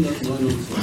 nós não somos.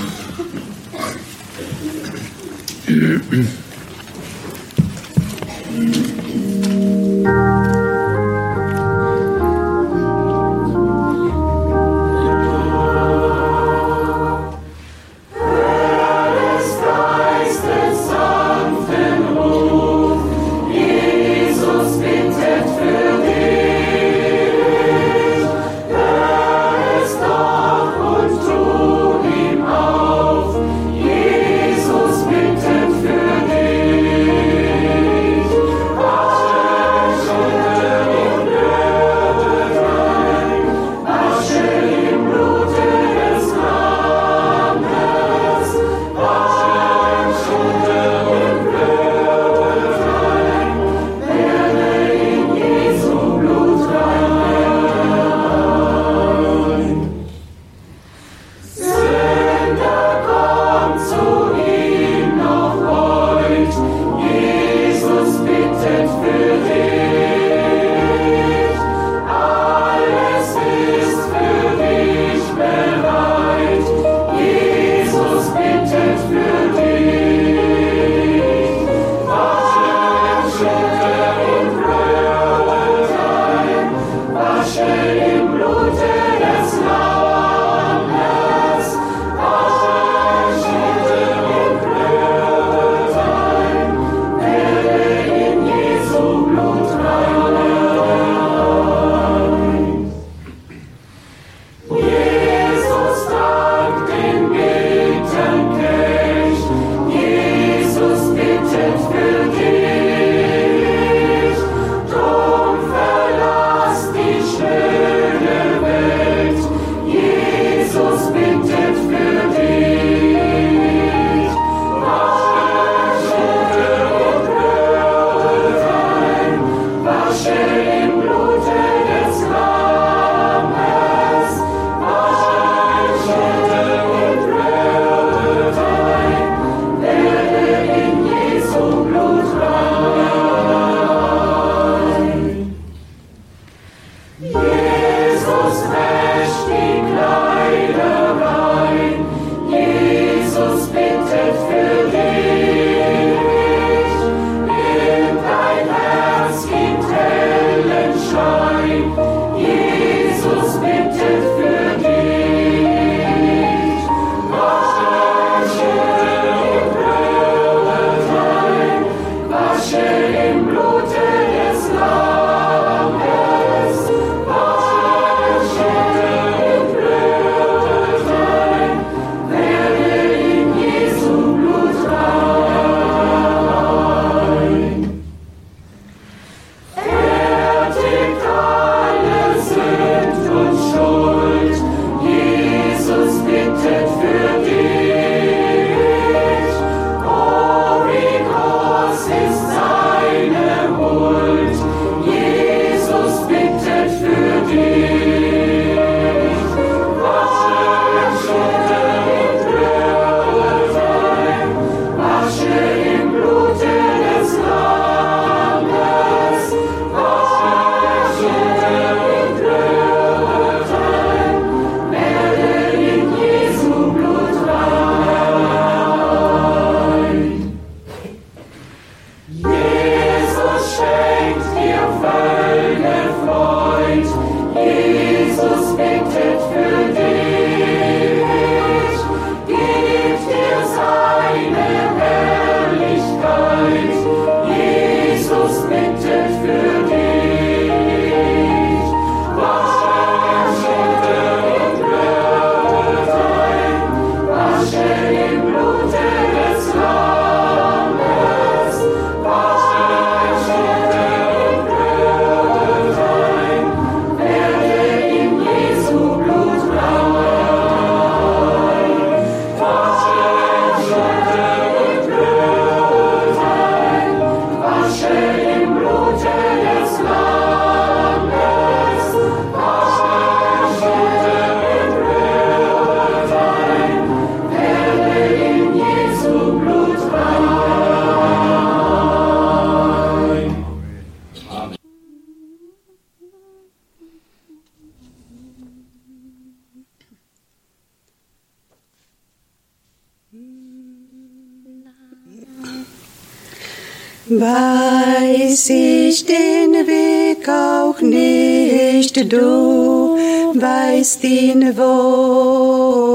Nicht, du weißt ihn wohl.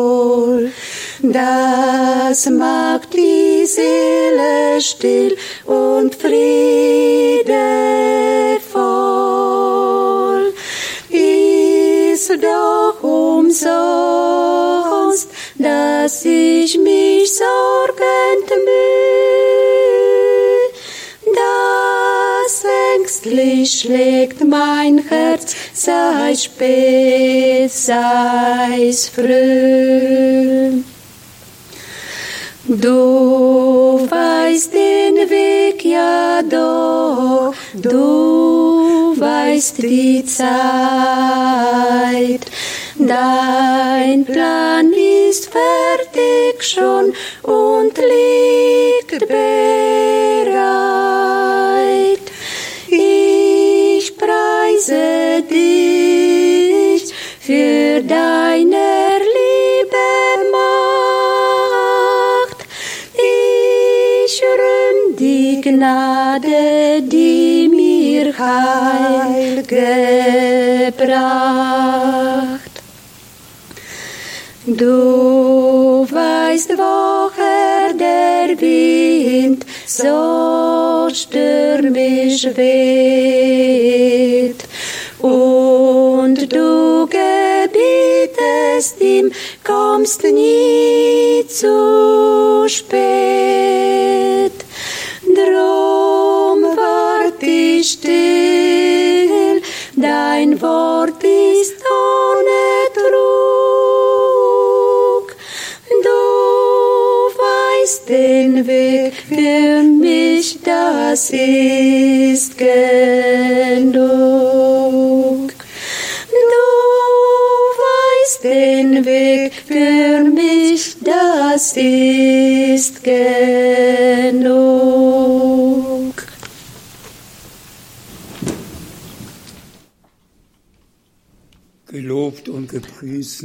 Das macht die Seele still und friedevoll. Ist doch umsonst, dass ich mich sorgend ängstlich schlägt mein Herz, sei spät, sei's früh. Du weißt den Weg ja doch, du weißt die Zeit. Gnade, die mir Heil gebracht. Du weißt, woher der Wind so stürmisch weht. Und du gebietest ihm, kommst nie zu spät. Still, dein Wort ist ohne Trug. Du weißt den Weg für mich, das ist genug. Du weißt den Weg für mich, das ist genug.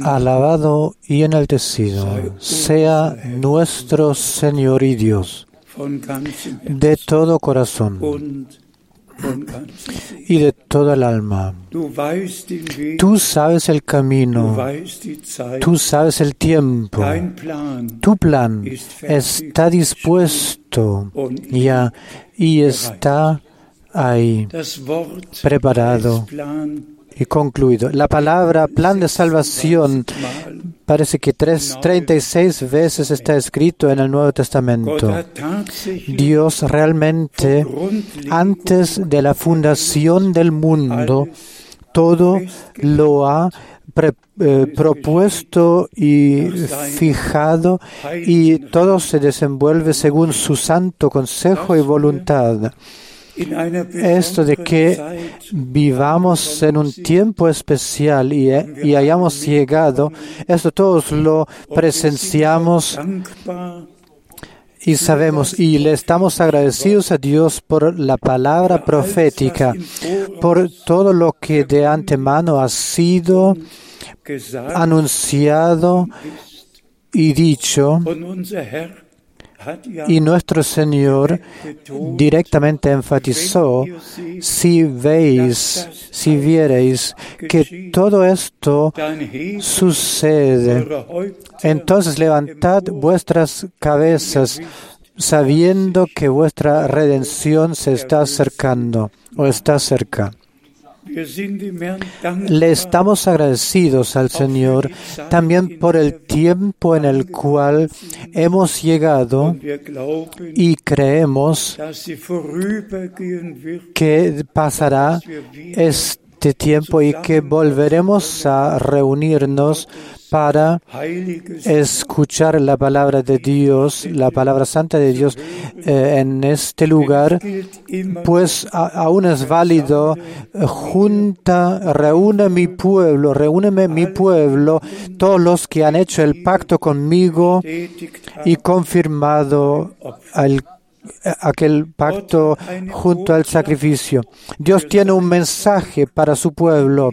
Alabado y enaltecido sea nuestro Señor y Dios de todo corazón y de toda el alma. Tú sabes el camino, tú sabes el tiempo. Tu plan está dispuesto ya y está ahí preparado y concluido. La palabra plan de salvación parece que tres- 36 veces está escrito en el Nuevo Testamento. Dios realmente, antes de la fundación del mundo, todo lo ha eh, propuesto y fijado y todo se desenvuelve según su santo consejo y voluntad. Esto de que vivamos en un tiempo especial y, y hayamos llegado, esto todos lo presenciamos y sabemos y le estamos agradecidos a Dios por la palabra profética, por todo lo que de antemano ha sido anunciado y dicho y nuestro Señor directamente enfatizó, si veis, si viereis que todo esto sucede, entonces levantad vuestras cabezas sabiendo que vuestra redención se está acercando o está cerca. Le estamos agradecidos al Señor también por el tiempo en el cual hemos llegado y creemos que pasará este tiempo y que volveremos a reunirnos para escuchar la palabra de Dios, la palabra santa de Dios eh, en este lugar, pues aún es válido, eh, junta, reúne mi pueblo, reúneme mi pueblo, todos los que han hecho el pacto conmigo y confirmado al- aquel pacto junto al sacrificio. Dios tiene un mensaje para su pueblo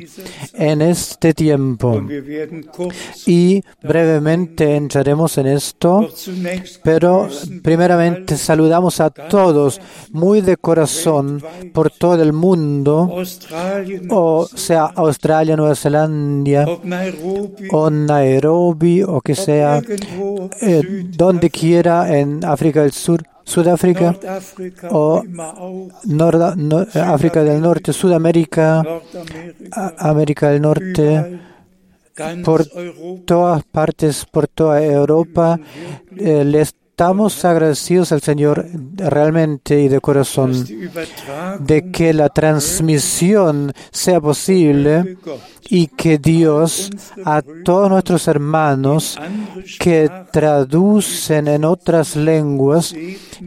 en este tiempo y brevemente entraremos en esto. Pero primeramente saludamos a todos muy de corazón por todo el mundo, o sea, Australia, Nueva Zelanda, o Nairobi, o que sea, eh, donde quiera en África del Sur, Sudáfrica, o no- eh, África del Norte, Sudamérica, América del Norte, por todas partes, por toda Europa. Eh, le estamos agradecidos al Señor realmente y de corazón de que la transmisión sea posible y que Dios a todos nuestros hermanos que traducen en otras lenguas,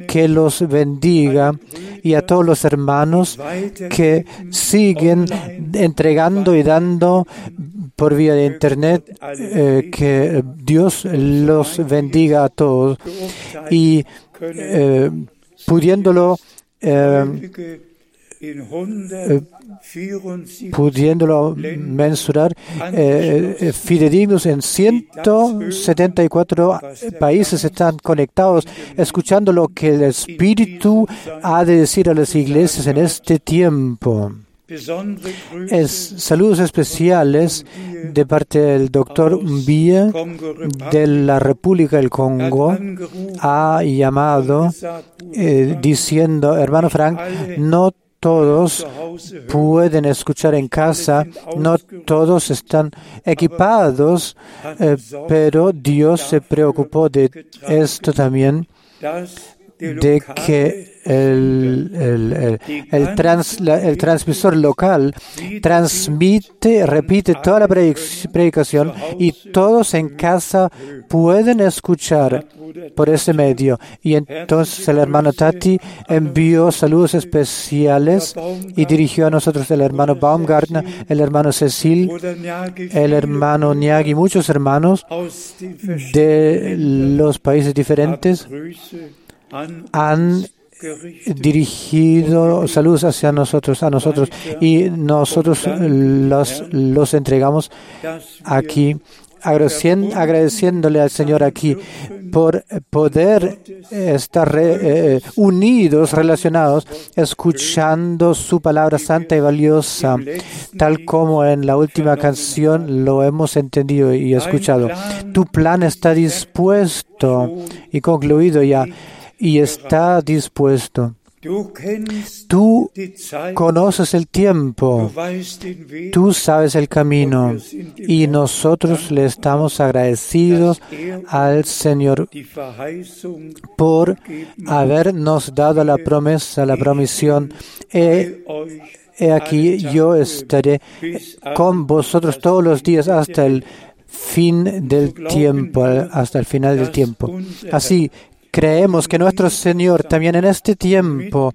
que los bendiga y a todos los hermanos que siguen entregando y dando por vía de internet, eh, que Dios los bendiga a todos y eh, pudiéndolo eh, 174 pudiéndolo mensurar, eh, eh, fidedignos en 174 países están conectados, escuchando lo que el Espíritu ha de decir a las iglesias en este tiempo. Saludos especiales de parte del doctor Mbie de la República del Congo. Ha llamado eh, diciendo, hermano Frank, no todos pueden escuchar en casa, no todos están equipados, eh, pero Dios se preocupó de esto también, de que el, el, el- el trans- el transmisor local transmite, repite toda la predic- predicación y todos en casa pueden escuchar por ese medio. Y entonces el hermano Tati envió saludos especiales y dirigió a nosotros el hermano Baumgartner, el hermano Cecil, el hermano Niagi, muchos hermanos de los países diferentes han. Dirigido saludos hacia nosotros, a nosotros, y nosotros los, los entregamos aquí, agradeciéndole al Señor aquí por poder estar re- eh, unidos, relacionados, escuchando su palabra santa y valiosa, tal como en la última canción lo hemos entendido y escuchado. Tu plan está dispuesto y concluido ya, y está dispuesto. Tú conoces el tiempo. Tú sabes el camino y nosotros le estamos agradecidos al Señor por habernos dado la promesa, la promisión. He aquí yo estaré con vosotros todos los días hasta el fin del tiempo, hasta el final del tiempo. Así, creemos que nuestro Señor también en este tiempo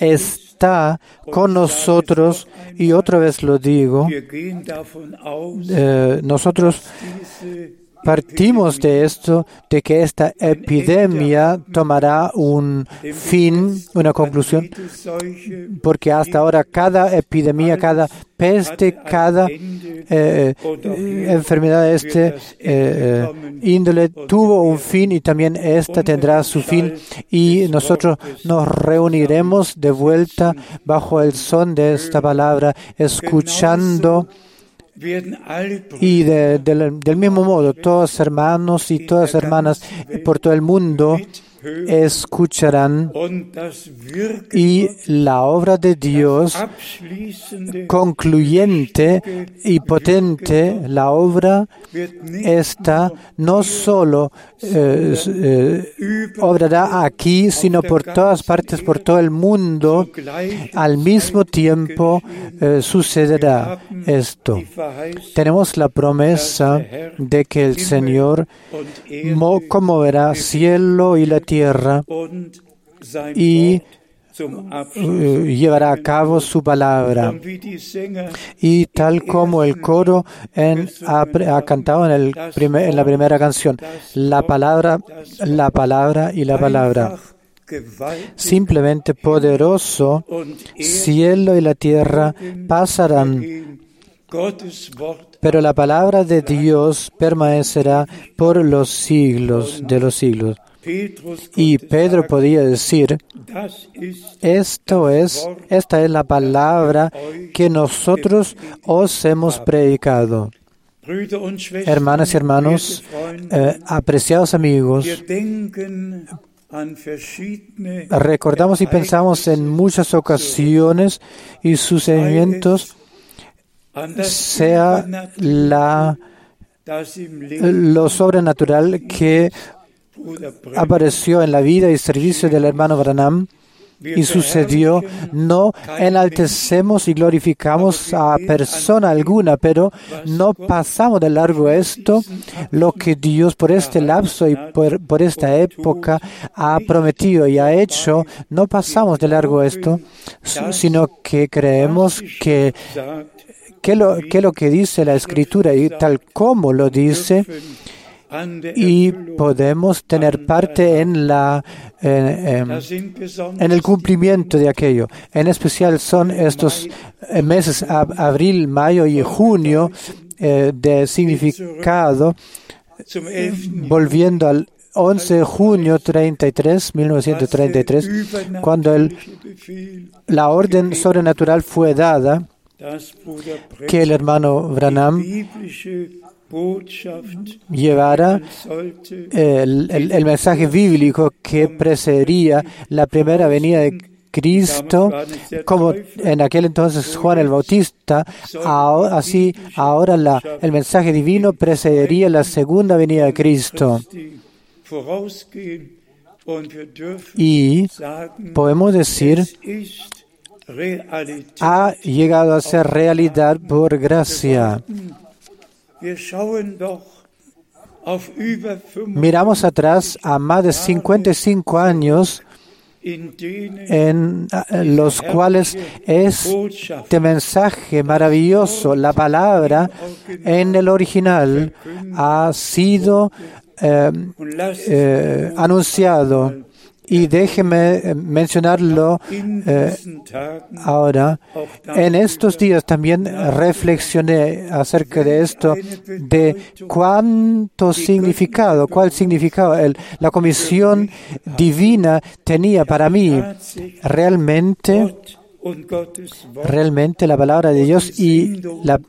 está con nosotros y otra vez lo digo, eh, nosotros Partimos de esto, de que esta epidemia tomará un fin, una conclusión, porque hasta ahora cada epidemia, cada peste, cada eh, enfermedad de este eh, índole tuvo un fin y también esta tendrá su fin y nosotros nos reuniremos de vuelta bajo el son de esta palabra, escuchando y de- del- del mismo modo, todos hermanos y todas hermanas por todo el mundo escucharán y la obra de Dios concluyente y potente, la obra esta no solo eh, eh, obrará aquí, sino por todas partes, por todo el mundo. Al mismo tiempo eh, sucederá esto. Tenemos la promesa de que el Señor conmoverá cielo y la tierra sein y eh, llevará a cabo su palabra. Y tal como el coro en- ha, cantado en, en la primera canción, la palabra, la palabra y la palabra. Simplemente poderoso, cielo y la tierra pasarán, pero la palabra de Dios permanecerá por los siglos de los siglos. Y Pedro podía decir, esto es, esta es la palabra que nosotros os hemos predicado. Hermanas y hermanos, eh, apreciados amigos, recordamos y pensamos en muchas ocasiones y sucedimientos, sea la, lo sobrenatural que. Apareció en la vida y servicio del hermano Branham y sucedió, no enaltecemos y glorificamos a persona alguna, pero no pasamos de largo esto, lo que Dios por este lapso y por, por esta época ha prometido y ha hecho, no pasamos de largo esto, sino que creemos que, que, lo, que lo que dice la Escritura y tal como lo dice, y podemos tener parte en la em, en el cumplimiento de aquello. En especial son estos eh, meses, ab- abril, mayo y junio, eh, de significado, zum 11. volviendo al 11 de junio 33, 1933, cuando la orden sobrenatural fue dada, que el hermano Branham llevara el, el- el mensaje bíblico que precedería la primera venida de Cristo, como en aquel entonces Juan el Bautista, ahora- así ahora la- el mensaje divino precedería la segunda venida de Cristo. Y podemos decir, ha llegado a ser realidad por gracia. Miramos atrás a más de 55 años en los cuales Este mensaje maravilloso, la palabra en el original ha sido eh, eh, anunciado Y déjeme eh, mencionarlo eh, ahora. En estos días también reflexioné acerca de esto, de cuánto significado, cuál significado el- la comisión divina tenía para mí. Realmente, realmente la palabra de Dios y la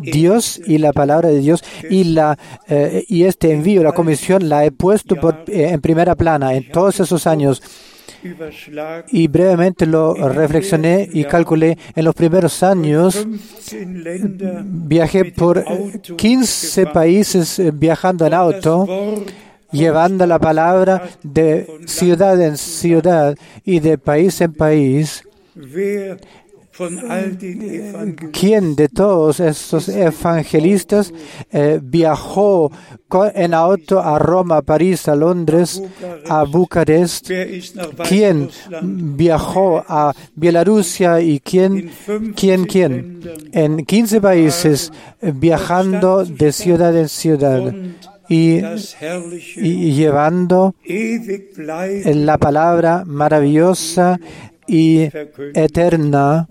Dios y la palabra de Dios y la eh, y este envío, la comisión, la he puesto por- eh, en primera plana en todos esos años. y brevemente lo reflexioné y calculé en los primeros años 15 Länder viajé por eh, 15 países eh, viajando en auto llevando la palabra de ciudad en ciudad. y de país en país ¿Quién de todos estos evangelistas eh, viajó en auto a Roma, a París, a Londres, a Bucarest? ¿Quién viajó a Bielorrusia y in quién, 15 quién, quién? En 15 países viajando de ciudad en ciudad y, y llevando la palabra maravillosa y eterna.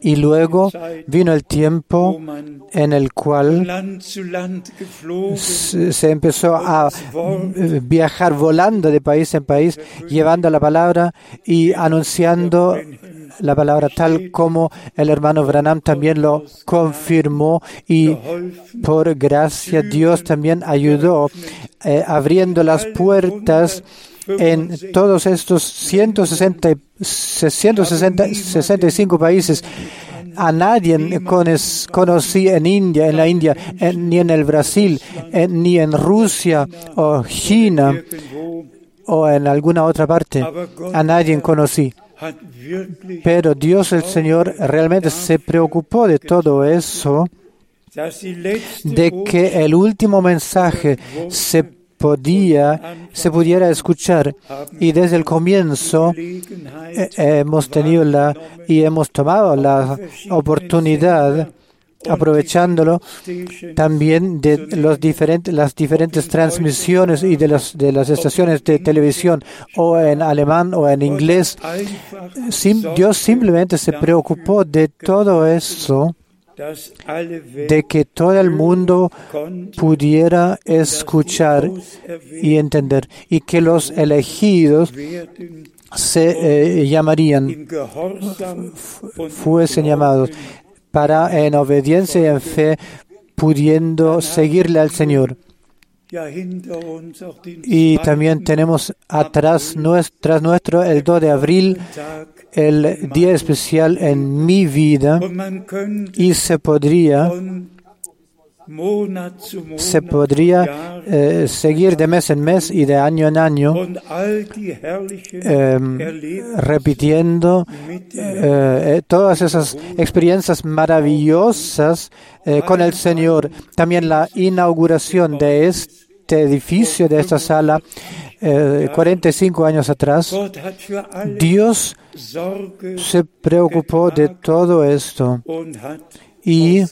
Y luego vino el tiempo en el cual se empezó a viajar volando de país en país, llevando la palabra y anunciando la palabra tal como el hermano Branham también lo confirmó y por gracia Dios también ayudó eh, abriendo las puertas en todos estos 160, y- 160 65 países. A nadie conocí en India, en la India, en- ni en el Brasil, en- ni en Rusia o China o en alguna otra parte. A nadie conocí. Pero Dios el Señor realmente se preocupó de todo eso, de que el último mensaje se podía, se pudiera escuchar. Y desde el comienzo eh, hemos tenido la y hemos tomado la oportunidad, aprovechándolo también de los diferentes, las diferentes transmisiones y de, las de las estaciones de televisión, o en alemán o en inglés. Dios simplemente se preocupó de todo eso, de que todo el mundo pudiera escuchar y entender, y que los elegidos se eh, llamarían, fuesen llamados, para en obediencia y en fe pudiendo seguirle al Señor. Y también tenemos atrás tras nuestro el 2 de abril, el día especial en mi vida, y se podría, se podría eh, seguir de mes en mes y de año en año, em, repitiendo eh, eh, todas esas experiencias maravillosas con el Señor. También la inauguración de este edificio, de esta sala, eh, 45 años atrás. Dios se preocupó de todo esto y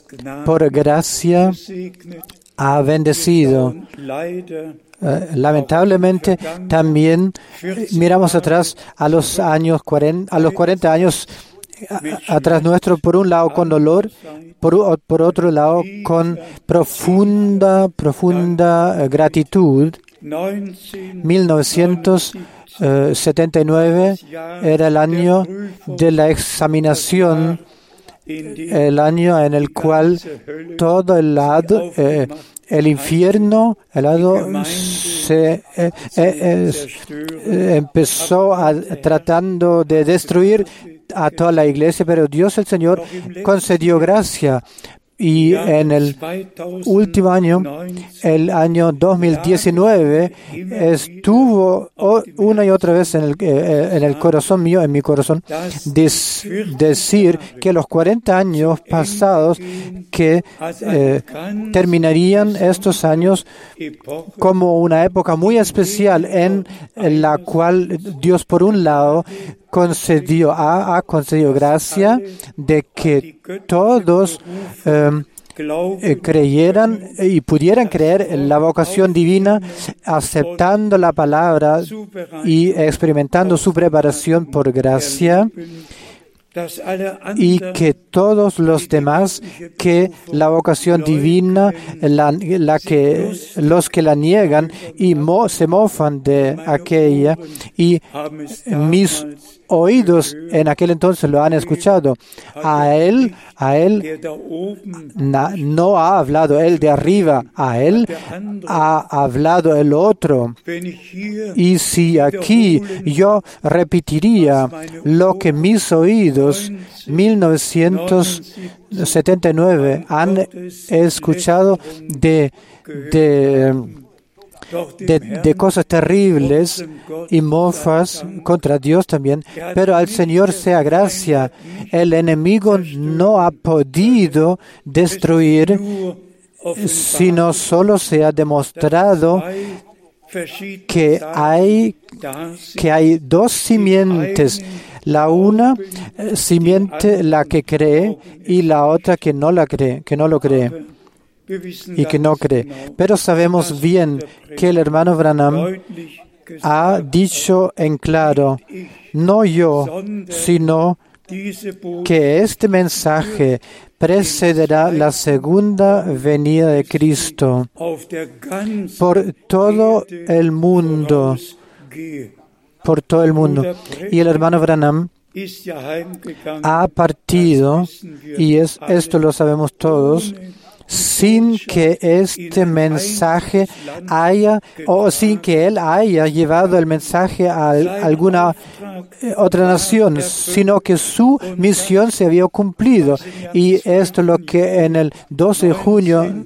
por gracia ha bendecido. Eh, lamentablemente también eh, miramos atrás a los años 40, a los 40 años atrás nuestro, por un lado con dolor, por, otro lado con profunda, profunda eh, gratitud. 1979 era el año de la examinación, el año en el cual todo el lado, eh, el infierno, el lado se eh, eh, empezó a, tratando de destruir a toda la iglesia, pero Dios el Señor concedió gracia. Y en el último año, el año 2019, estuvo una y otra vez en el, eh, en el corazón mío, en mi corazón, decir que los 40 años pasados que eh, terminarían estos años como una época muy especial en la cual Dios por un lado concedió ha, ha concedido gracia de que todos eh, eh, creyeran y pudieran creer en la vocación divina, aceptando la palabra y experimentando su preparación por gracia, y que todos los demás que la vocación divina, la, la que los que la niegan y mo, se mofan de aquella y mis oídos en aquel entonces lo han escuchado. A él, a él na, no ha hablado él de arriba, a él ha hablado el otro. Y si aquí yo repetiría lo que mis oídos 1979 han escuchado de, de de, de, cosas terribles y mofas contra Dios también, pero al Señor sea gracia. El enemigo no ha podido destruir, sino solo se ha demostrado que hay, que hay dos simientes. La una simiente la que cree y la otra que no la cree, que no lo cree y que no cree. Pero sabemos bien que el hermano Branham ha dicho en claro, no yo, sino que este mensaje precederá la segunda venida de Cristo por todo el mundo, por todo el mundo. Y el hermano Branham ha partido, y es, esto lo sabemos todos, sin que este mensaje haya o sin que él haya llevado el mensaje a alguna eh, otra nación, sino que su misión se había cumplido. Y esto es lo que en el 12 de junio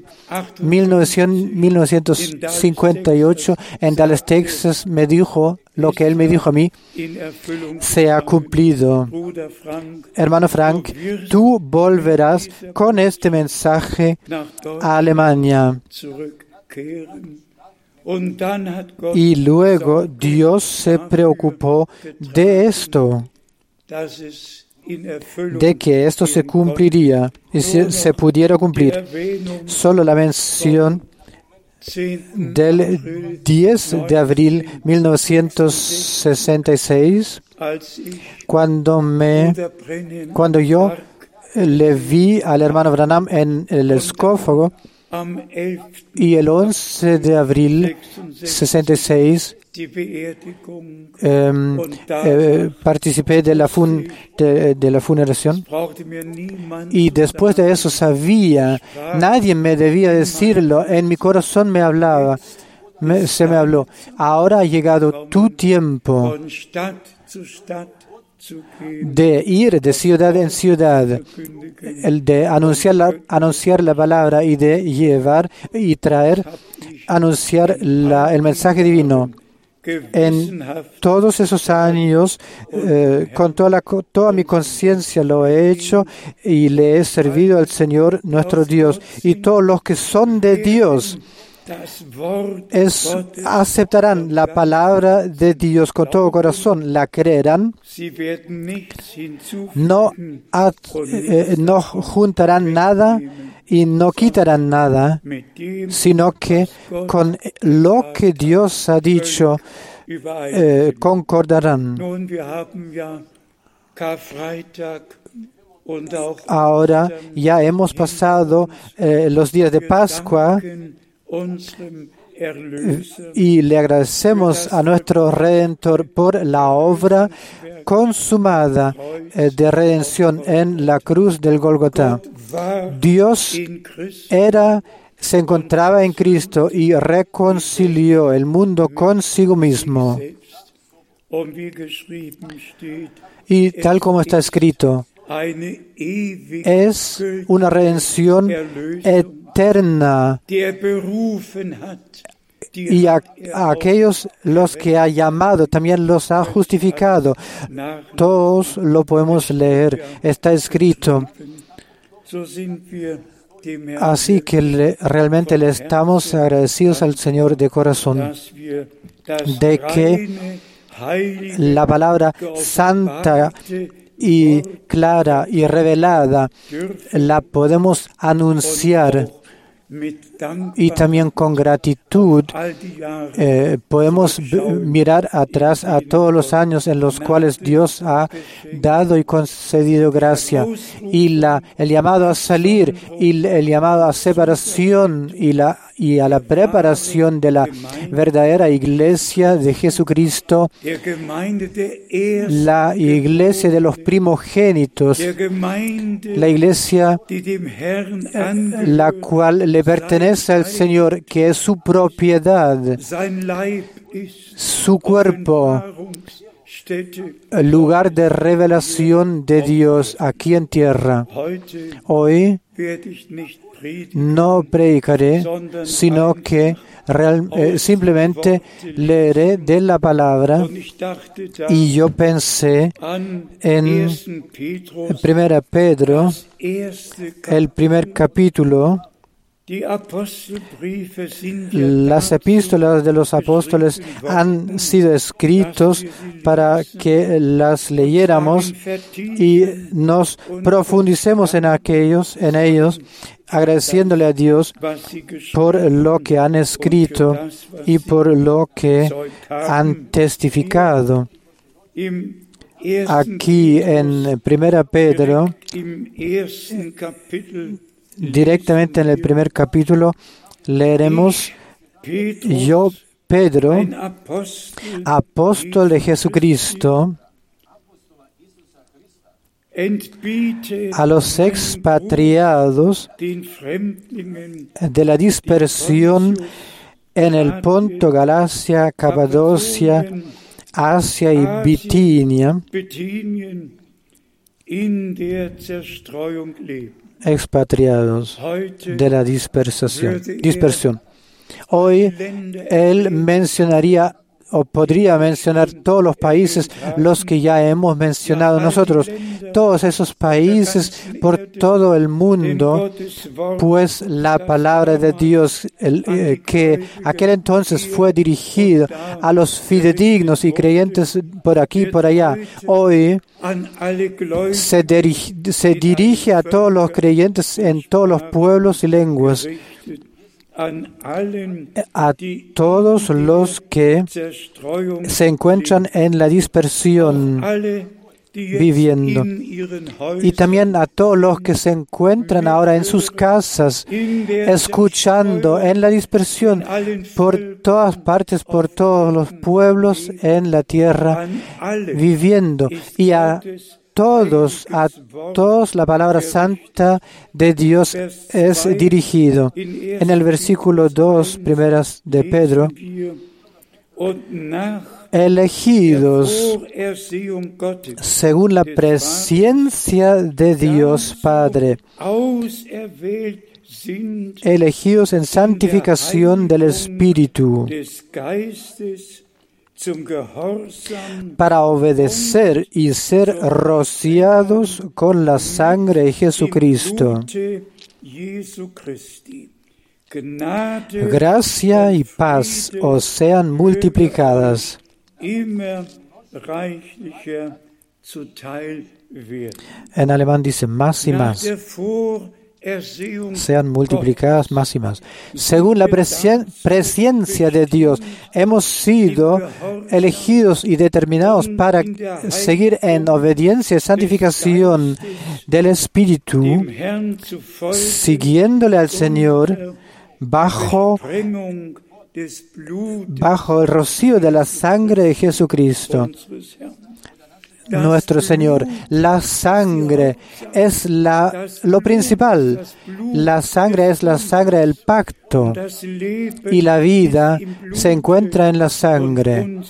1958 en Dallas, Texas, me dijo lo que él me dijo a mí se ha cumplido. Hermano Frank, tú volverás con este mensaje a Alemania. Y luego Dios se preocupó de esto, de que esto se cumpliría y se, se pudiera cumplir. Solo la mención del 10 de abril 1966, cuando, me, cuando yo le vi al hermano Branham en el escófago. Y el 11 de abril 66 eh, eh, participé de la, fun, de, la funeración. Y después de eso sabía, nadie me debía decirlo, en mi corazón me hablaba, se me habló, ahora ha llegado tu tiempo de ir de ciudad en ciudad, el de anunciar la, anunciar la palabra y de llevar y traer, anunciar la, el mensaje divino en todos esos años, eh, con toda, la, toda mi conciencia lo he hecho y le he servido al Señor nuestro Dios. Y todos los que son de Dios es, aceptarán la palabra de Dios con todo corazón, la creerán, no, eh, no juntarán nada y no quitarán nada, sino que con lo que Dios ha dicho eh, concordarán. Ahora ya hemos pasado eh, los días de Pascua y le agradecemos a nuestro Redentor por la obra consumada eh, de redención en la cruz del Golgotá. Dios era, se encontraba en Cristo y reconcilió el mundo consigo mismo. Y tal como está escrito, es una redención eterna y a, a, aquellos los que ha llamado también los ha justificado. Todos lo podemos leer, está escrito. Así que le, realmente le estamos agradecidos al Señor de corazón de que la palabra santa y clara y revelada, la podemos anunciar y también con gratitud eh, podemos mirar atrás a todos los años en los cuales Dios ha dado y concedido gracia. Y la, el llamado a salir y el llamado a separación y la y a la preparación de la verdadera iglesia de Jesucristo, la iglesia de los primogénitos, la iglesia la cual le pertenece al Señor, que es su propiedad, su cuerpo, lugar de revelación de Dios aquí en tierra. Hoy no predicaré, sino que eh, simplemente leeré de la palabra. Y yo pensé en 1 Pedro, el primer capítulo, las epístolas de los apóstoles han sido escritos para que las leyéramos y nos profundicemos en aquellos, en ellos, agradeciéndole a Dios por lo que han escrito y por lo que han testificado. Aquí en Primera Pedro, directamente en el primer capítulo, leeremos yo, Pedro, apóstol de Jesucristo, a los expatriados de la dispersión en el Ponto, Galacia, Capadocia, Asia y Bitinia, expatriados de la dispersación, dispersión. Hoy él mencionaría o podría mencionar todos los países, los que ya hemos mencionado nosotros, todos esos países por todo el mundo, pues la palabra de Dios eh, que aquel entonces fue dirigido a los fidedignos y creyentes por aquí y por allá, hoy se se dirige a todos los creyentes en todos los pueblos y lenguas a todos los que se encuentran en la dispersión viviendo. y también a todos los que se encuentran ahora en sus casas escuchando en la dispersión por todas partes, por todos los pueblos en la tierra viviendo. Y a todos, a todos la palabra santa de Dios es dirigido. En el versículo 2, primeras de Pedro, elegidos según la presencia de Dios Padre, elegidos en santificación del Espíritu para obedecer y ser rociados con la sangre de Jesucristo. Gracia y paz os sean multiplicadas. En alemán dice más y más sean multiplicadas más y más. Según la presencia de Dios, hemos sido elegidos y determinados para seguir en obediencia y santificación del Espíritu, siguiéndole al Señor bajo bajo el rocío de la sangre de Jesucristo nuestro Señor. La sangre es la, lo principal. La sangre es la sangre del pacto y la vida se encuentra en la sangre.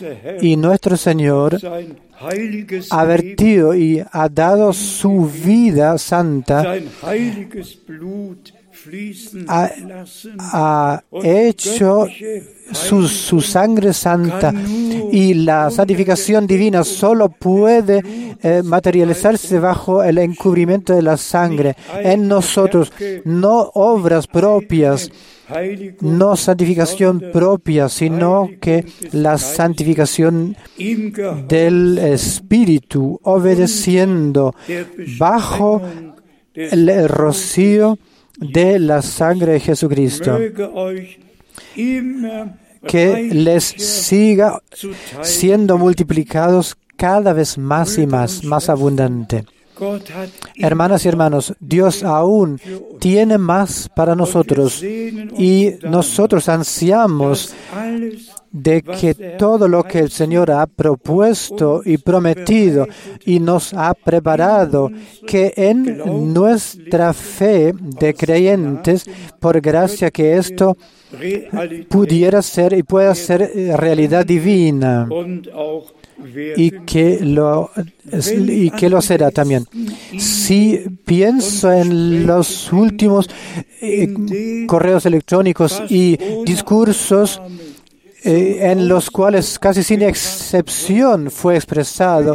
Y nuestro Señor ha vertido y ha dado su vida santa ha, hecho su, sangre santa y la santificación divina solo puede eh, materializarse bajo el encubrimiento de la sangre en nosotros, no obras propias, no santificación propia, sino que la santificación del espíritu, obedeciendo bajo el, el rocío de la sangre de Jesucristo. Que les siga siendo multiplicados cada vez más y más, más abundante. Hermanas y hermanos, Dios aún tiene más para nosotros y nosotros ansiamos de que todo lo que el Señor ha propuesto y prometido y nos ha preparado, que en nuestra fe de creyentes, por gracia que esto pudiera ser y pueda ser realidad divina y que lo y lo será también. Si pienso en los últimos eh, correos electrónicos y discursos eh, en los cuales casi sin excepción fue expresado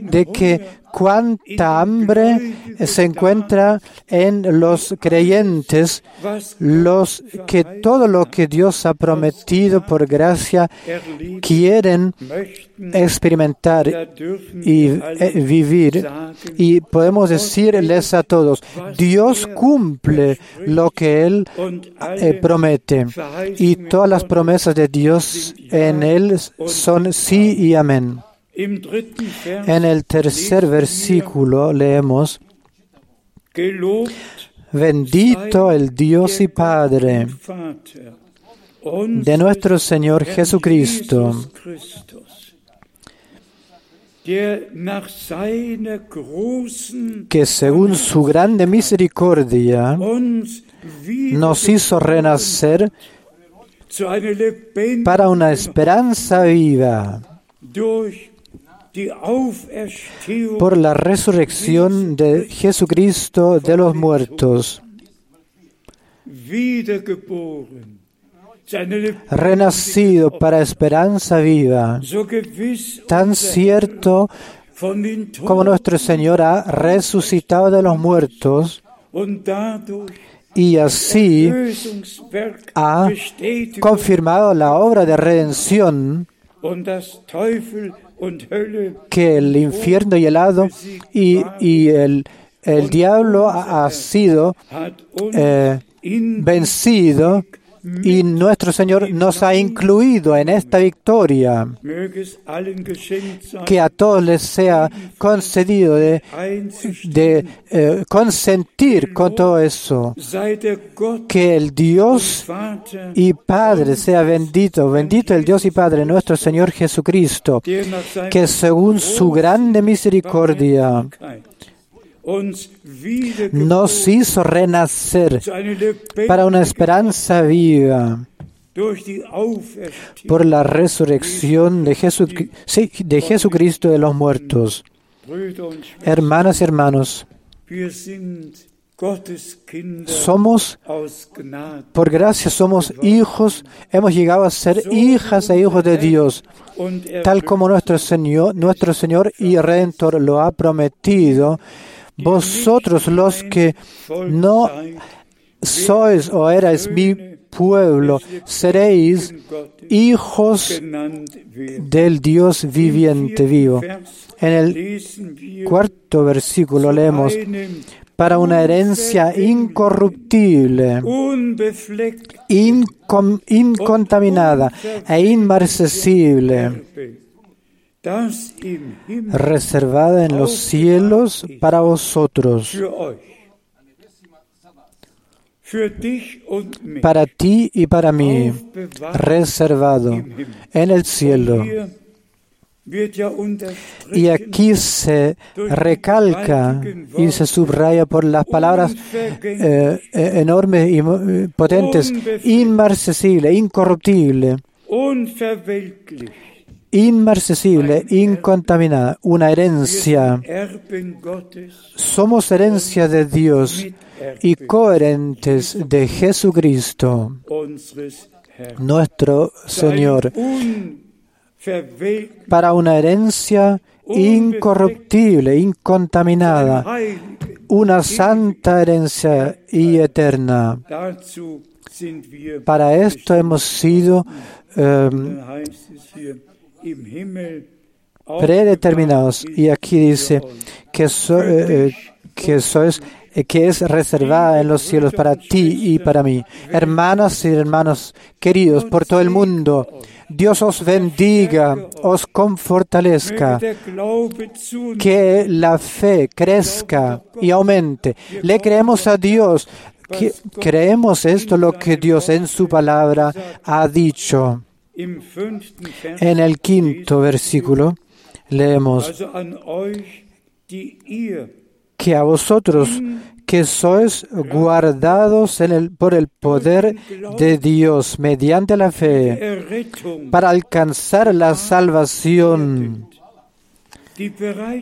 de que cuánta hambre se encuentra en los creyentes, los que todo lo que Dios ha prometido por gracia quieren experimentar y eh, vivir. y podemos decirles a todos, Dios cumple lo que Él eh, promete. Y todas las promesas de Dios en Él son sí y amén. En el tercer versículo leemos, bendito el Dios y Padre de nuestro Señor Jesucristo, que según su grande misericordia nos hizo renacer para una esperanza viva por la resurrección de Jesucristo de los muertos, renacido para esperanza viva, tan cierto como nuestro Señor ha resucitado de los muertos y así ha confirmado la obra de redención que el infierno y el hado y, y el, el diablo ha, sido eh, vencido y nuestro Señor nos ha incluido en esta victoria. Que a todos les sea concedido de, eh, consentir con todo eso. Que el Dios y Padre sea bendito, bendito el Dios y Padre nuestro Señor Jesucristo, que según su grande misericordia nos hizo renacer para una esperanza viva por la resurrección de, Jesu- sí, de Jesucristo de los muertos. Hermanas y hermanos, somos, por gracia, somos hijos, hemos llegado a ser hijas e hijos de Dios, tal como nuestro Señor, nuestro Señor y Redentor lo ha prometido. Vosotros los que no sois o erais mi pueblo, seréis hijos del Dios viviente vivo. En el cuarto versículo leemos, para una herencia incorruptible, incontaminada e inmarcesible, reservada en los cielos para vosotros, para ti y para mí, reservado en el cielo. Y aquí se recalca y se subraya por las palabras eh, eh, enormes y eh, potentes, inmarcesible, incorruptible, inmarcesible, incontaminada, una herencia. Somos herencia de Dios y coherentes de Jesucristo, nuestro Señor, para una herencia incorruptible, incontaminada, una santa herencia y eterna. Para esto hemos sido, eh, predeterminados. Y aquí dice que, so- eh, eh, que sois eh, que es reservada en los cielos para ti y para mí. Hermanas y hermanos queridos por todo el mundo, Dios os bendiga, os confortalezca, que la fe crezca y aumente. Le creemos a Dios, creemos esto lo que Dios en su palabra ha dicho. En el quinto versículo leemos que a vosotros que sois guardados en el- por el poder de Dios mediante la fe para alcanzar la salvación,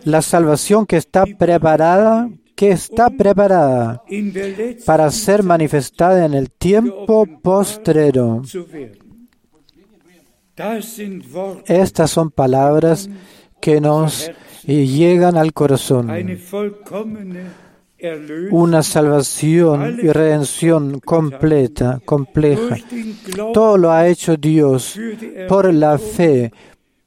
la salvación que está preparada, que está preparada der letzten para ser manifestada en el tiempo postrero. Estas son palabras que nos llegan al corazón. Una salvación y redención completa, compleja. Todo lo ha hecho Dios por la fe,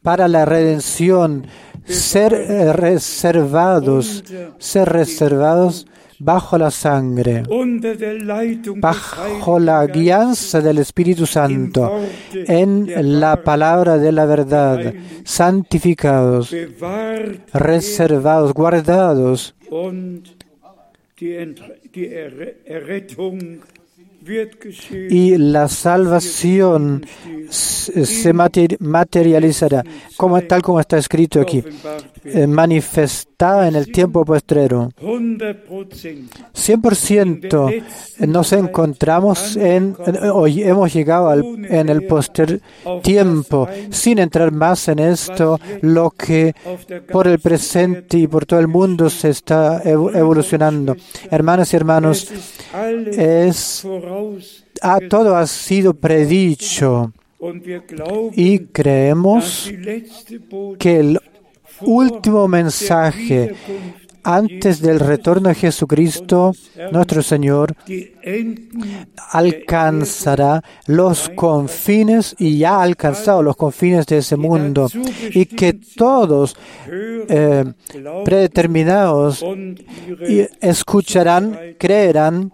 para la redención, ser eh, reservados, ser reservados bajo la sangre, bajo la guianza del Espíritu Santo, en la palabra de la verdad, santificados, reservados, guardados, y la salvación se se mater- materializará, como, tal como está escrito aquí, offenbart eh, manifestada en el tiempo postrero. 100% 100% nos encontramos en, hoy hemos llegado al, en el poster tiempo, sin entrar más en esto, lo que por el presente y por todo el mundo se está evo- evolucionando. Hermanas y hermanos, Es ah, todo ha sido predicho y creemos que el último mensaje antes del retorno de Jesucristo, nuestro Señor, alcanzará los confines y ya ha alcanzado los confines de ese mundo y que todos eh, predeterminados escucharán, creerán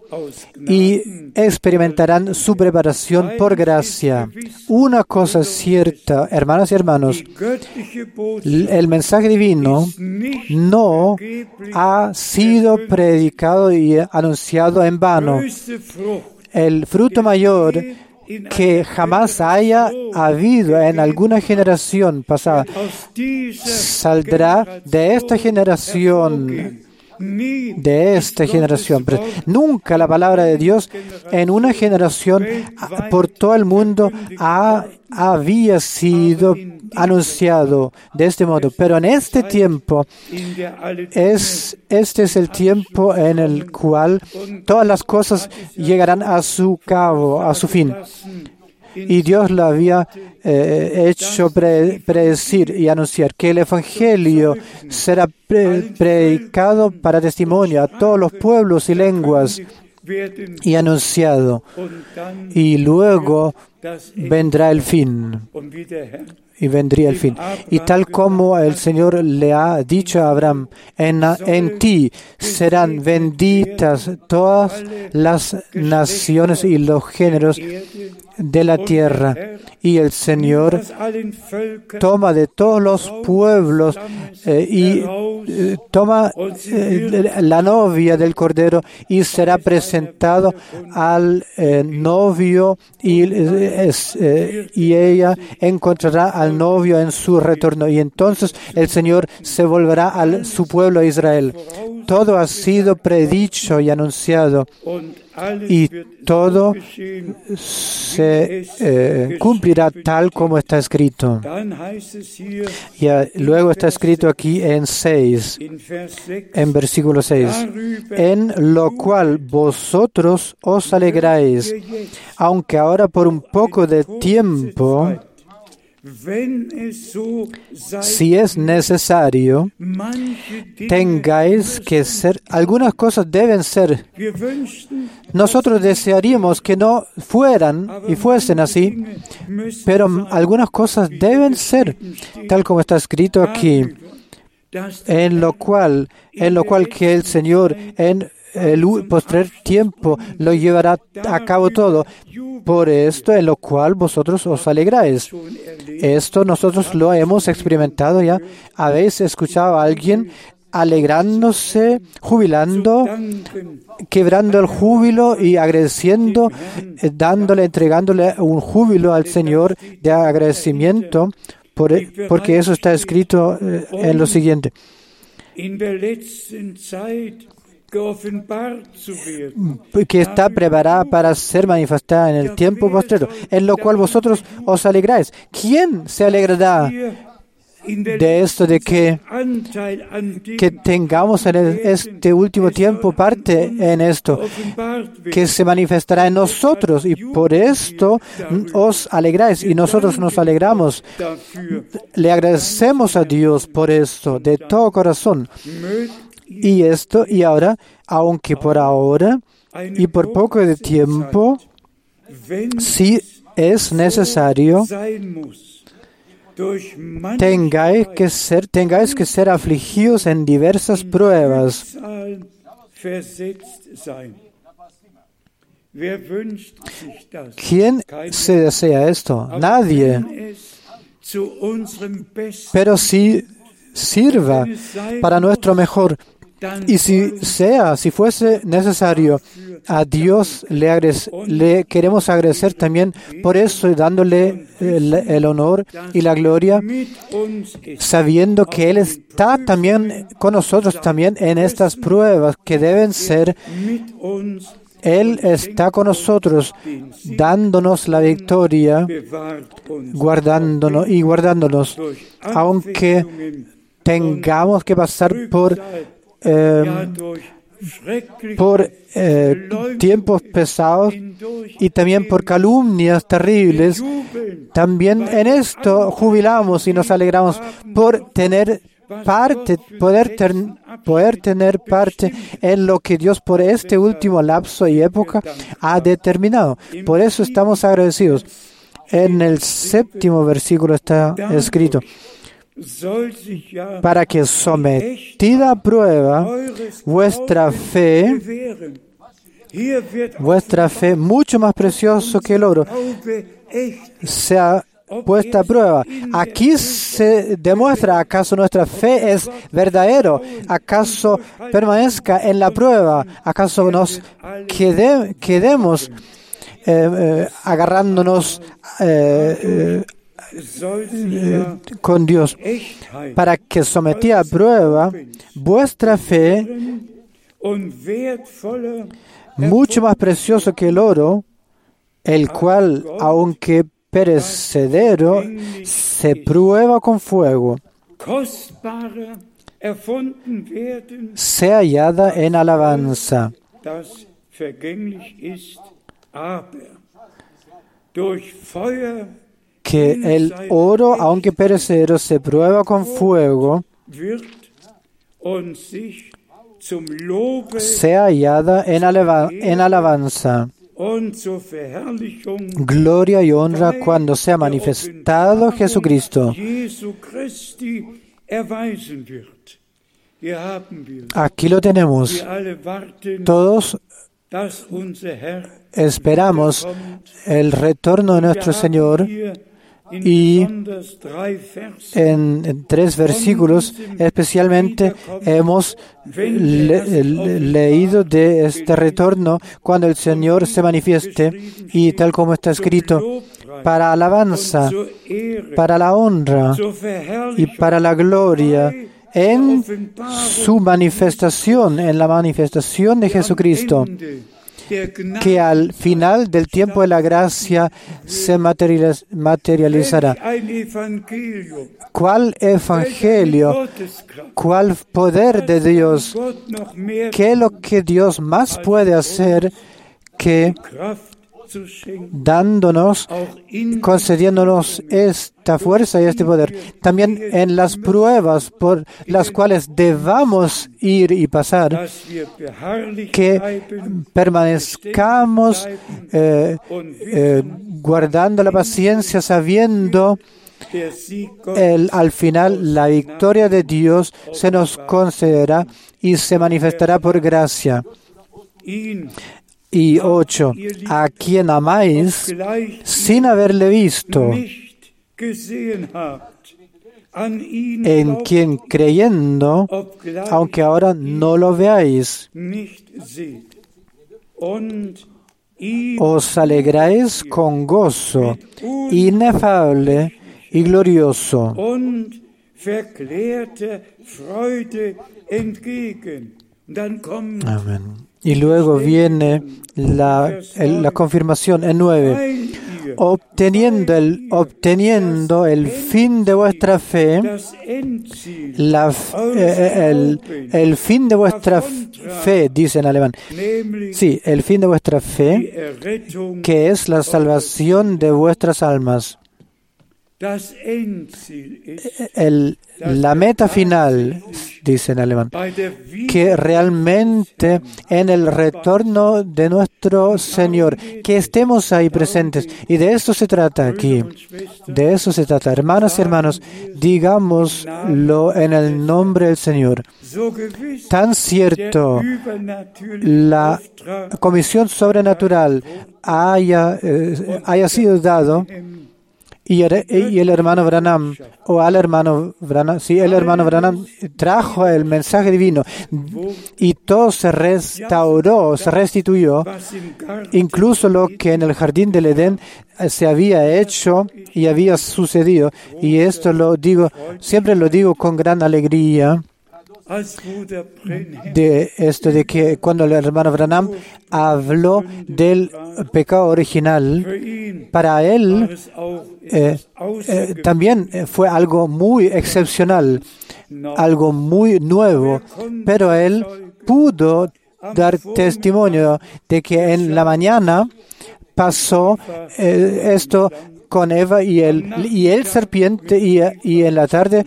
y experimentarán su preparación por gracia. Una cosa es cierta, hermanas y hermanos, el mensaje divino no ha sido predicado y anunciado en vano. El fruto mayor que jamás haya habido en alguna generación pasada saldrá de esta generación, de esta generación. Pero nunca la palabra de Dios en una generación por todo el mundo ha- había sido anunciado de este modo. Pero en este tiempo es, este es el tiempo en el cual todas las cosas llegarán a su cabo, a su fin. Y Dios lo había eh, hecho pre- predecir y anunciar que el Evangelio será pre- predicado para testimonio a todos los pueblos y lenguas y anunciado. Y luego vendrá el fin. y vendría el fin. Y tal como el Señor le ha dicho a Abraham, en, en ti serán benditas todas las naciones y los géneros de la tierra. Y el Señor toma de todos los pueblos eh, y eh, toma eh, la novia del Cordero y será presentado al novio y, eh, y ella encontrará al novio en su retorno y entonces el Señor se volverá a su pueblo Israel. Todo ha sido predicho y anunciado y todo se eh, cumplirá tal como está escrito. Y luego está escrito aquí en 6, in Vers 6, en versículo 6, darüber en lo cual vosotros os alegráis, aunque ahora por un poco de tiempo, wenn es so sei, si es necesario, tengáis que ser, algunas cosas deben ser. Nosotros desearíamos que no fueran y fuesen así, pero algunas cosas deben ser, tal como está escrito aquí, en lo cual, en lo cual que el Señor en el postrer tiempo lo llevará a cabo todo. Por esto, en lo cual vosotros os alegráis. Esto nosotros lo hemos experimentado ya. Habéis escuchado a alguien alegrándose, jubilando, quebrando el júbilo y agradeciendo, dándole, entregándole un júbilo al Señor de agradecimiento, por- porque eso está escrito eh, en lo siguiente. Zu werden. que está preparada para ser manifestada en el tiempo postrero, en lo cual vosotros os alegráis. ¿Quién se alegrará de esto de que, que tengamos en el- este último tiempo parte en esto, que se manifestará en nosotros y por esto mm, os alegráis y nosotros nos alegramos. Le agradecemos a Dios por esto de todo corazón. Y esto, y ahora, aunque por ahora y por poco de tiempo, si es necesario, tengáis que ser, tengáis que ser afligidos en diversas pruebas. ¿Quién se desea esto? Nadie. Pero si sirva para nuestro mejor y si sea, si fuese necesario, a Dios le, agres- le queremos agradecer también por eso y dándole el, el honor y la gloria sabiendo que Él está también con nosotros también en estas pruebas que deben ser. Él está con nosotros, dándonos la victoria, guardándonos y guardándonos, aunque tengamos que pasar por, eh, schreckliche por eh, tiempos pesados y también por calumnias terribles. También en esto jubilamos y nos alegramos por tener parte, poder, ter- poder tener parte en lo que Dios por este último lapso y época ha determinado. Por eso estamos agradecidos. En el séptimo versículo está escrito, para que sometida a prueba vuestra fe, vuestra fe mucho más precioso que el oro, sea puesta a prueba. Aquí se demuestra acaso nuestra fe es verdadero, acaso permanezca en la prueba, acaso nos quede- quedemos eh, eh, agarrándonos eh, con Dios. Para que sometida a prueba vuestra fe mucho más precioso que el oro, el cual, aunque perecedero, se prueba con fuego, sea hallada en alabanza, que el oro, aunque perecedero, se prueba con fuego, sea hallada en, en alabanza, gloria y honra cuando sea manifestado Jesucristo. Aquí lo tenemos. Todos esperamos el retorno de nuestro Señor y en, tres versículos especialmente hemos le- le- leído de este retorno cuando el Señor se manifieste y tal como está escrito para alabanza, para la honra y para la gloria en su manifestación, en la manifestación de Jesucristo, que al final del tiempo de la gracia se materializ- materializará. ¿Cuál evangelio? ¿Cuál poder de Dios? ¿Qué es lo que Dios más puede hacer que dándonos, concediéndonos esta fuerza y este poder. También en las pruebas por las cuales debamos ir y pasar, que permanezcamos eh, eh, guardando la paciencia, sabiendo el, al final la victoria de Dios se nos concederá y se manifestará por gracia. Y ocho, a quien amáis sin haberle visto, en quien creyendo, aunque ahora no lo veáis, os alegráis con gozo inefable y glorioso. verklärte. Y luego viene la, la confirmación en nueve. weil ihr Obteniendo el, obteniendo el fin de vuestra fe, la eh, el, el fin de vuestra fe, dice en alemán. Sí, el fin de vuestra fe, que es la salvación de vuestras almas. Endziel ist El, la meta final, dice en alemán, que realmente en el retorno de nuestro Señor, que estemos ahí presentes. Y de eso se trata aquí. De eso se trata. Hermanas y hermanos, digámoslo en el nombre del Señor. Tan cierto la comisión sobrenatural haya, eh, haya sido dado y el, hermano Branham, o al hermano Branham, sí, el hermano Branham trajo el mensaje divino y todo se restauró, se restituyó, incluso lo que en el jardín del Edén eh, se había hecho y había sucedido. Y esto lo digo, siempre lo digo con gran alegría de esto de que cuando el hermano Branham habló del pecado original, para él eh, eh, también fue algo muy excepcional, algo muy nuevo, pero él pudo dar testimonio de que en la mañana pasó eh, esto con Eva y el, y el serpiente y, y en la tarde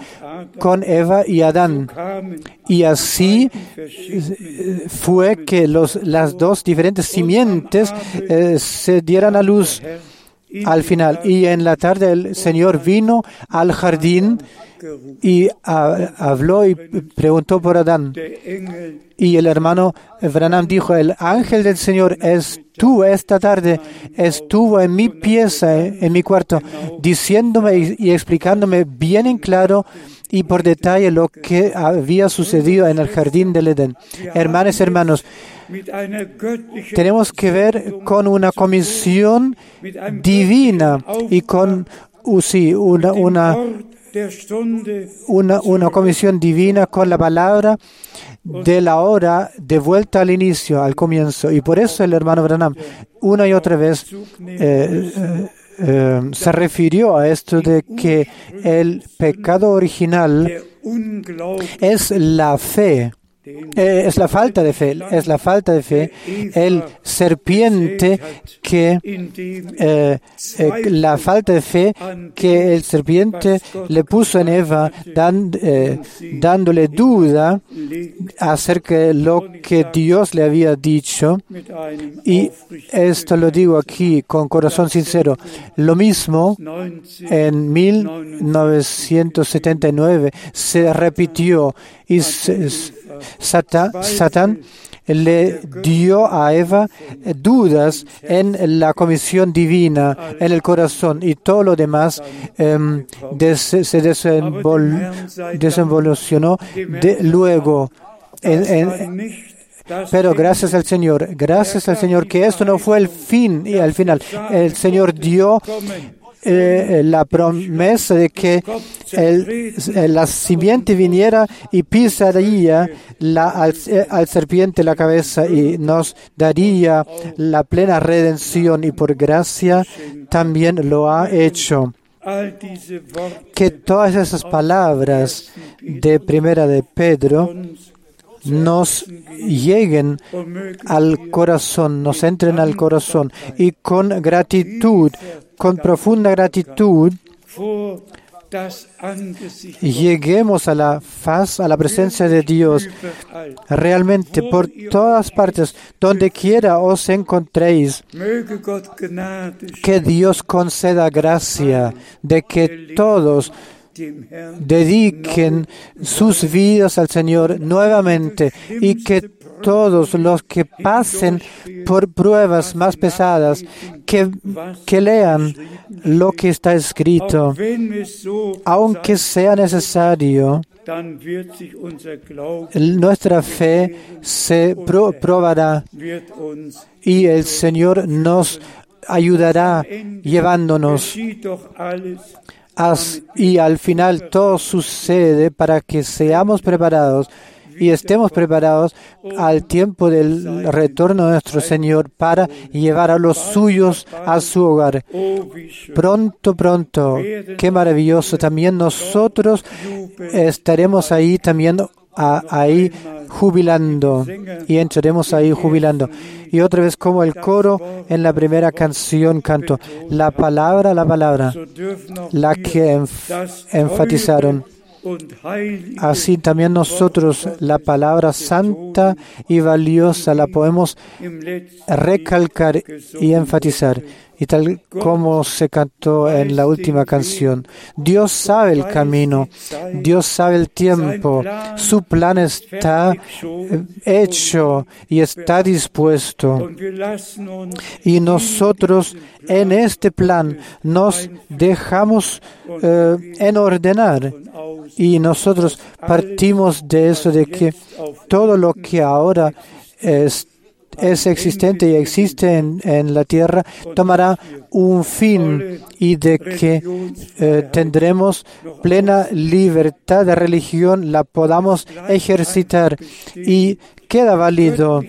con Eva y Adán. Y así fue que los, las dos diferentes simientes eh, se dieran a luz al final. Y en la tarde el Señor vino al jardín y ah, habló y preguntó por Adán. Y el hermano Branham dijo, el ángel del Señor estuvo esta tarde, estuvo en mi pieza, en mi cuarto, diciéndome y explicándome bien en claro y por detalle lo que había sucedido en el jardín del Edén. Hermanos hermanos, tenemos que ver con una comisión divina y con sí, una, una, una, una comisión divina con la palabra de la hora de vuelta al inicio, al comienzo. Y por eso el hermano Branham una y otra vez eh, eh, eh, se refirió a esto de que el pecado original es la fe, eh, es la falta de fe, es la falta de fe, el serpiente que eh, eh, la falta de fe que el serpiente le puso en Eva, dan- dándole duda acerca de lo que Dios le había dicho. Y esto lo digo aquí con corazón sincero. Lo mismo 19 en 1979 se repitió y se- Satán le dio a Eva eh, dudas en la comisión divina, en el corazón y todo lo demás em, des- se desenvol- desenvolucionó de luego. Pero gracias al Señor, gracias al Señor que esto no fue el fin y al final. El Señor dio eh, la promesa de que el- eh, la simiente viniera y pisaría la, al, eh, al serpiente la cabeza y nos daría la plena redención y por gracia también lo ha hecho. Que todas esas palabras de primera de Pedro nos lleguen al corazón, nos entren al corazón y con gratitud, con profunda gratitud, lleguemos a la faz, a la presencia de Dios, realmente por todas partes, donde quiera os encontréis. Que Dios conceda gracia de que todos dediquen sus vidas al Señor nuevamente y que todos los que pasen por pruebas más pesadas, que, que lean lo que está escrito, aunque sea necesario, nuestra fe se pro- probará y el Señor nos ayudará llevándonos y al final todo sucede para que seamos preparados y estemos preparados al tiempo del retorno de nuestro Señor para llevar a los suyos a su hogar. Pronto, pronto, qué maravilloso. También nosotros estaremos ahí también ahí jubilando y entraremos ahí jubilando. Y otra vez como el coro en la primera canción canto, la palabra, la palabra, la que enfatizaron. Así también nosotros la palabra santa y valiosa la podemos recalcar y enfatizar. Y tal como se cantó en la última canción, Dios sabe el camino, Dios sabe el tiempo, su plan está hecho y está dispuesto. Y nosotros en este plan nos dejamos eh, en ordenar y nosotros partimos de eso, de que todo lo que ahora es, es existente y existe en, en la tierra tomará un fin y de que eh, tendremos plena libertad de religión, la podamos ejercitar y queda válido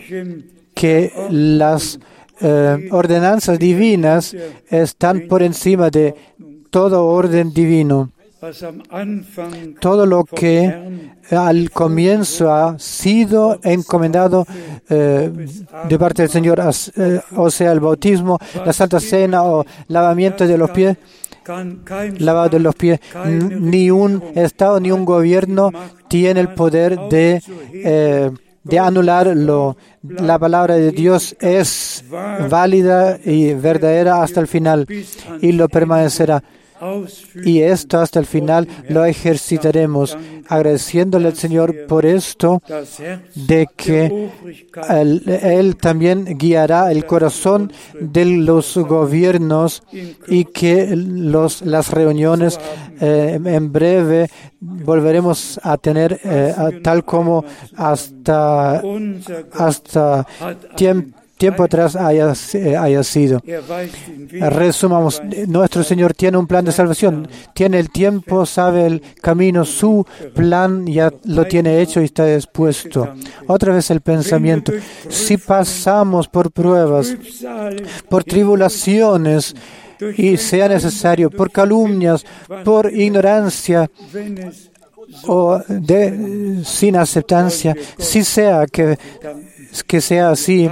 que las eh, ordenanzas divinas están por encima de todo orden divino. Todo lo que Herrn al comienzo ha sido encomendado eh, de parte del Señor, eh, o sea, el bautismo, la Santa Cena o lavamiento de los pies, lavado de los pies. Ni un Estado ni un gobierno tiene el poder de, eh, de anularlo. La palabra de Dios es válida y verdadera hasta el final y lo permanecerá. Y esto hasta el final lo ejercitaremos, agradeciéndole al Señor por esto, de que él, también guiará el corazón de los gobiernos y que los, las reuniones eh, en breve volveremos a tener eh, tal como hasta, hasta hat tiemp- tiempo atrás haya, eh, haya sido. Resumamos, nuestro Señor tiene un plan de salvación, tiene el tiempo, sabe el camino, su plan ya lo tiene hecho y está dispuesto. Otra vez el pensamiento, si pasamos por pruebas, por tribulaciones, y sea necesario, por calumnias, por ignorancia o de, sin aceptancia, si sea que, que sea así,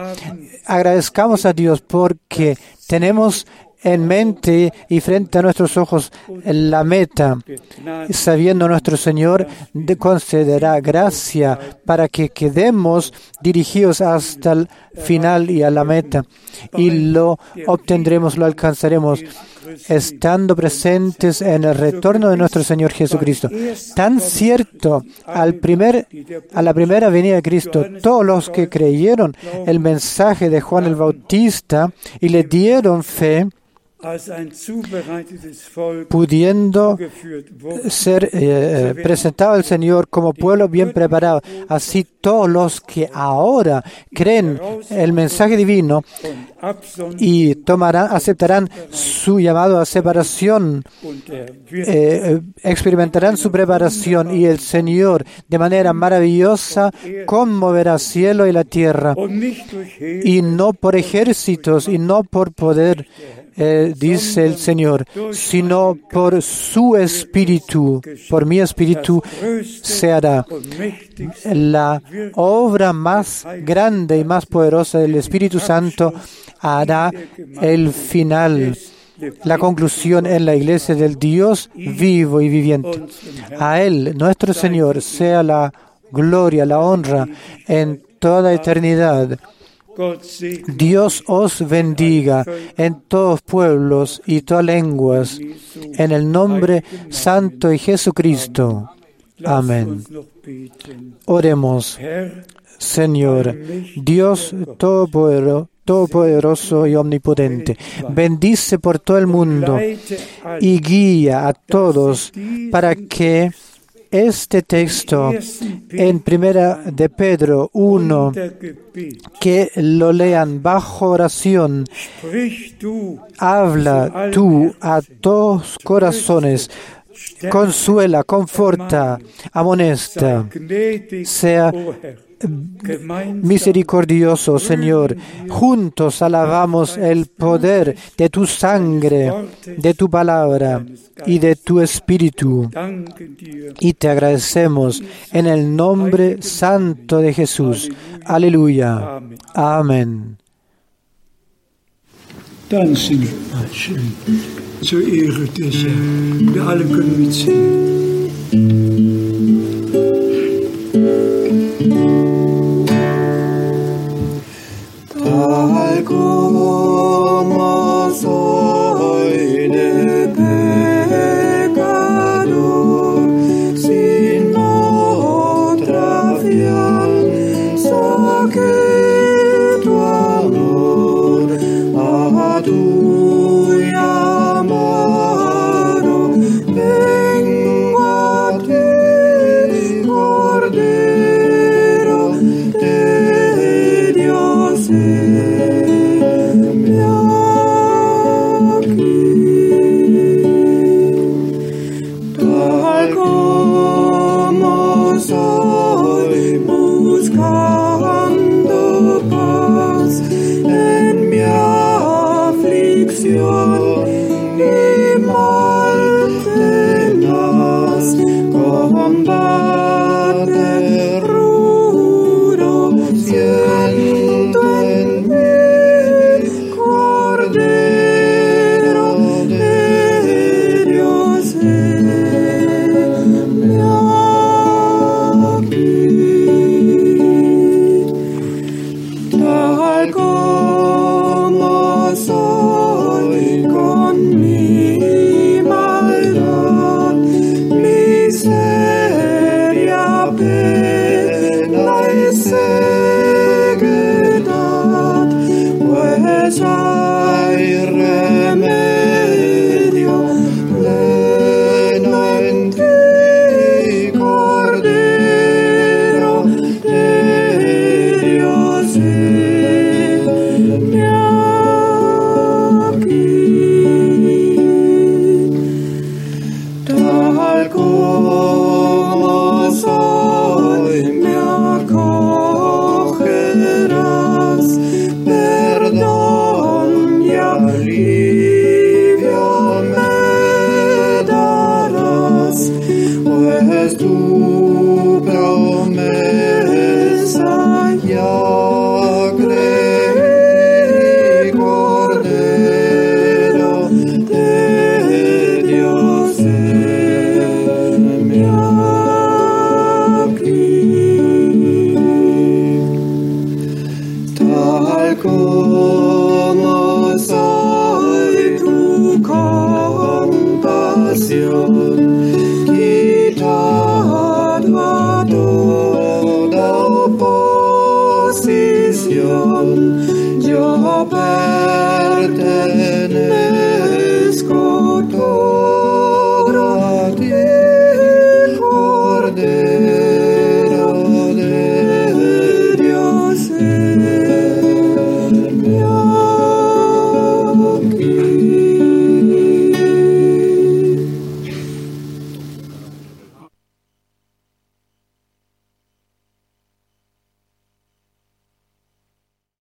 agradezcamos a Dios porque tenemos en mente y frente a nuestros ojos la meta, sabiendo nuestro Señor de concederá gracia para que quedemos dirigidos hasta el final y a la meta y lo obtendremos, lo alcanzaremos estando presentes en el retorno de nuestro Señor Jesucristo. Tan cierto al primer, a la primera venida de Cristo, todos los que creyeron el mensaje de Juan el Bautista y le dieron fe, pudiendo ser eh, eh, presentado al Señor como pueblo bien preparado. Así todos los que ahora creen el mensaje divino y tomarán, aceptarán su llamado a separación, er eh, eh, experimentarán su preparación y el Señor de manera maravillosa conmoverá cielo y la tierra. y no por ejércitos y no por poder, eh, dice el Señor, sino por su espíritu, por mi espíritu se hará. La obra más grande y más poderosa del Espíritu Santo hará el final la conclusión en la iglesia del Dios vivo y viviente. A Él, nuestro Señor, sea la gloria, la honra en toda eternidad. Dios os bendiga en todos pueblos y todas lenguas, en el nombre santo de Jesucristo. Amén. Oremos, Señor, Dios Todopoderoso Todopoderoso y Omnipotente. Bendice por todo el mundo y guía a todos para que este texto en primera de Pedro 1, que lo lean bajo oración, habla tú a todos corazones, consuela, conforta, amonesta, sea misericordioso Señor, juntos alabamos el poder de tu sangre, de tu palabra y de tu espíritu. Y te agradecemos en el nombre santo de Jesús. Aleluya. Amén. Dann singen wir schön zur Ehre des Herrn. Wir alle können mitsingen.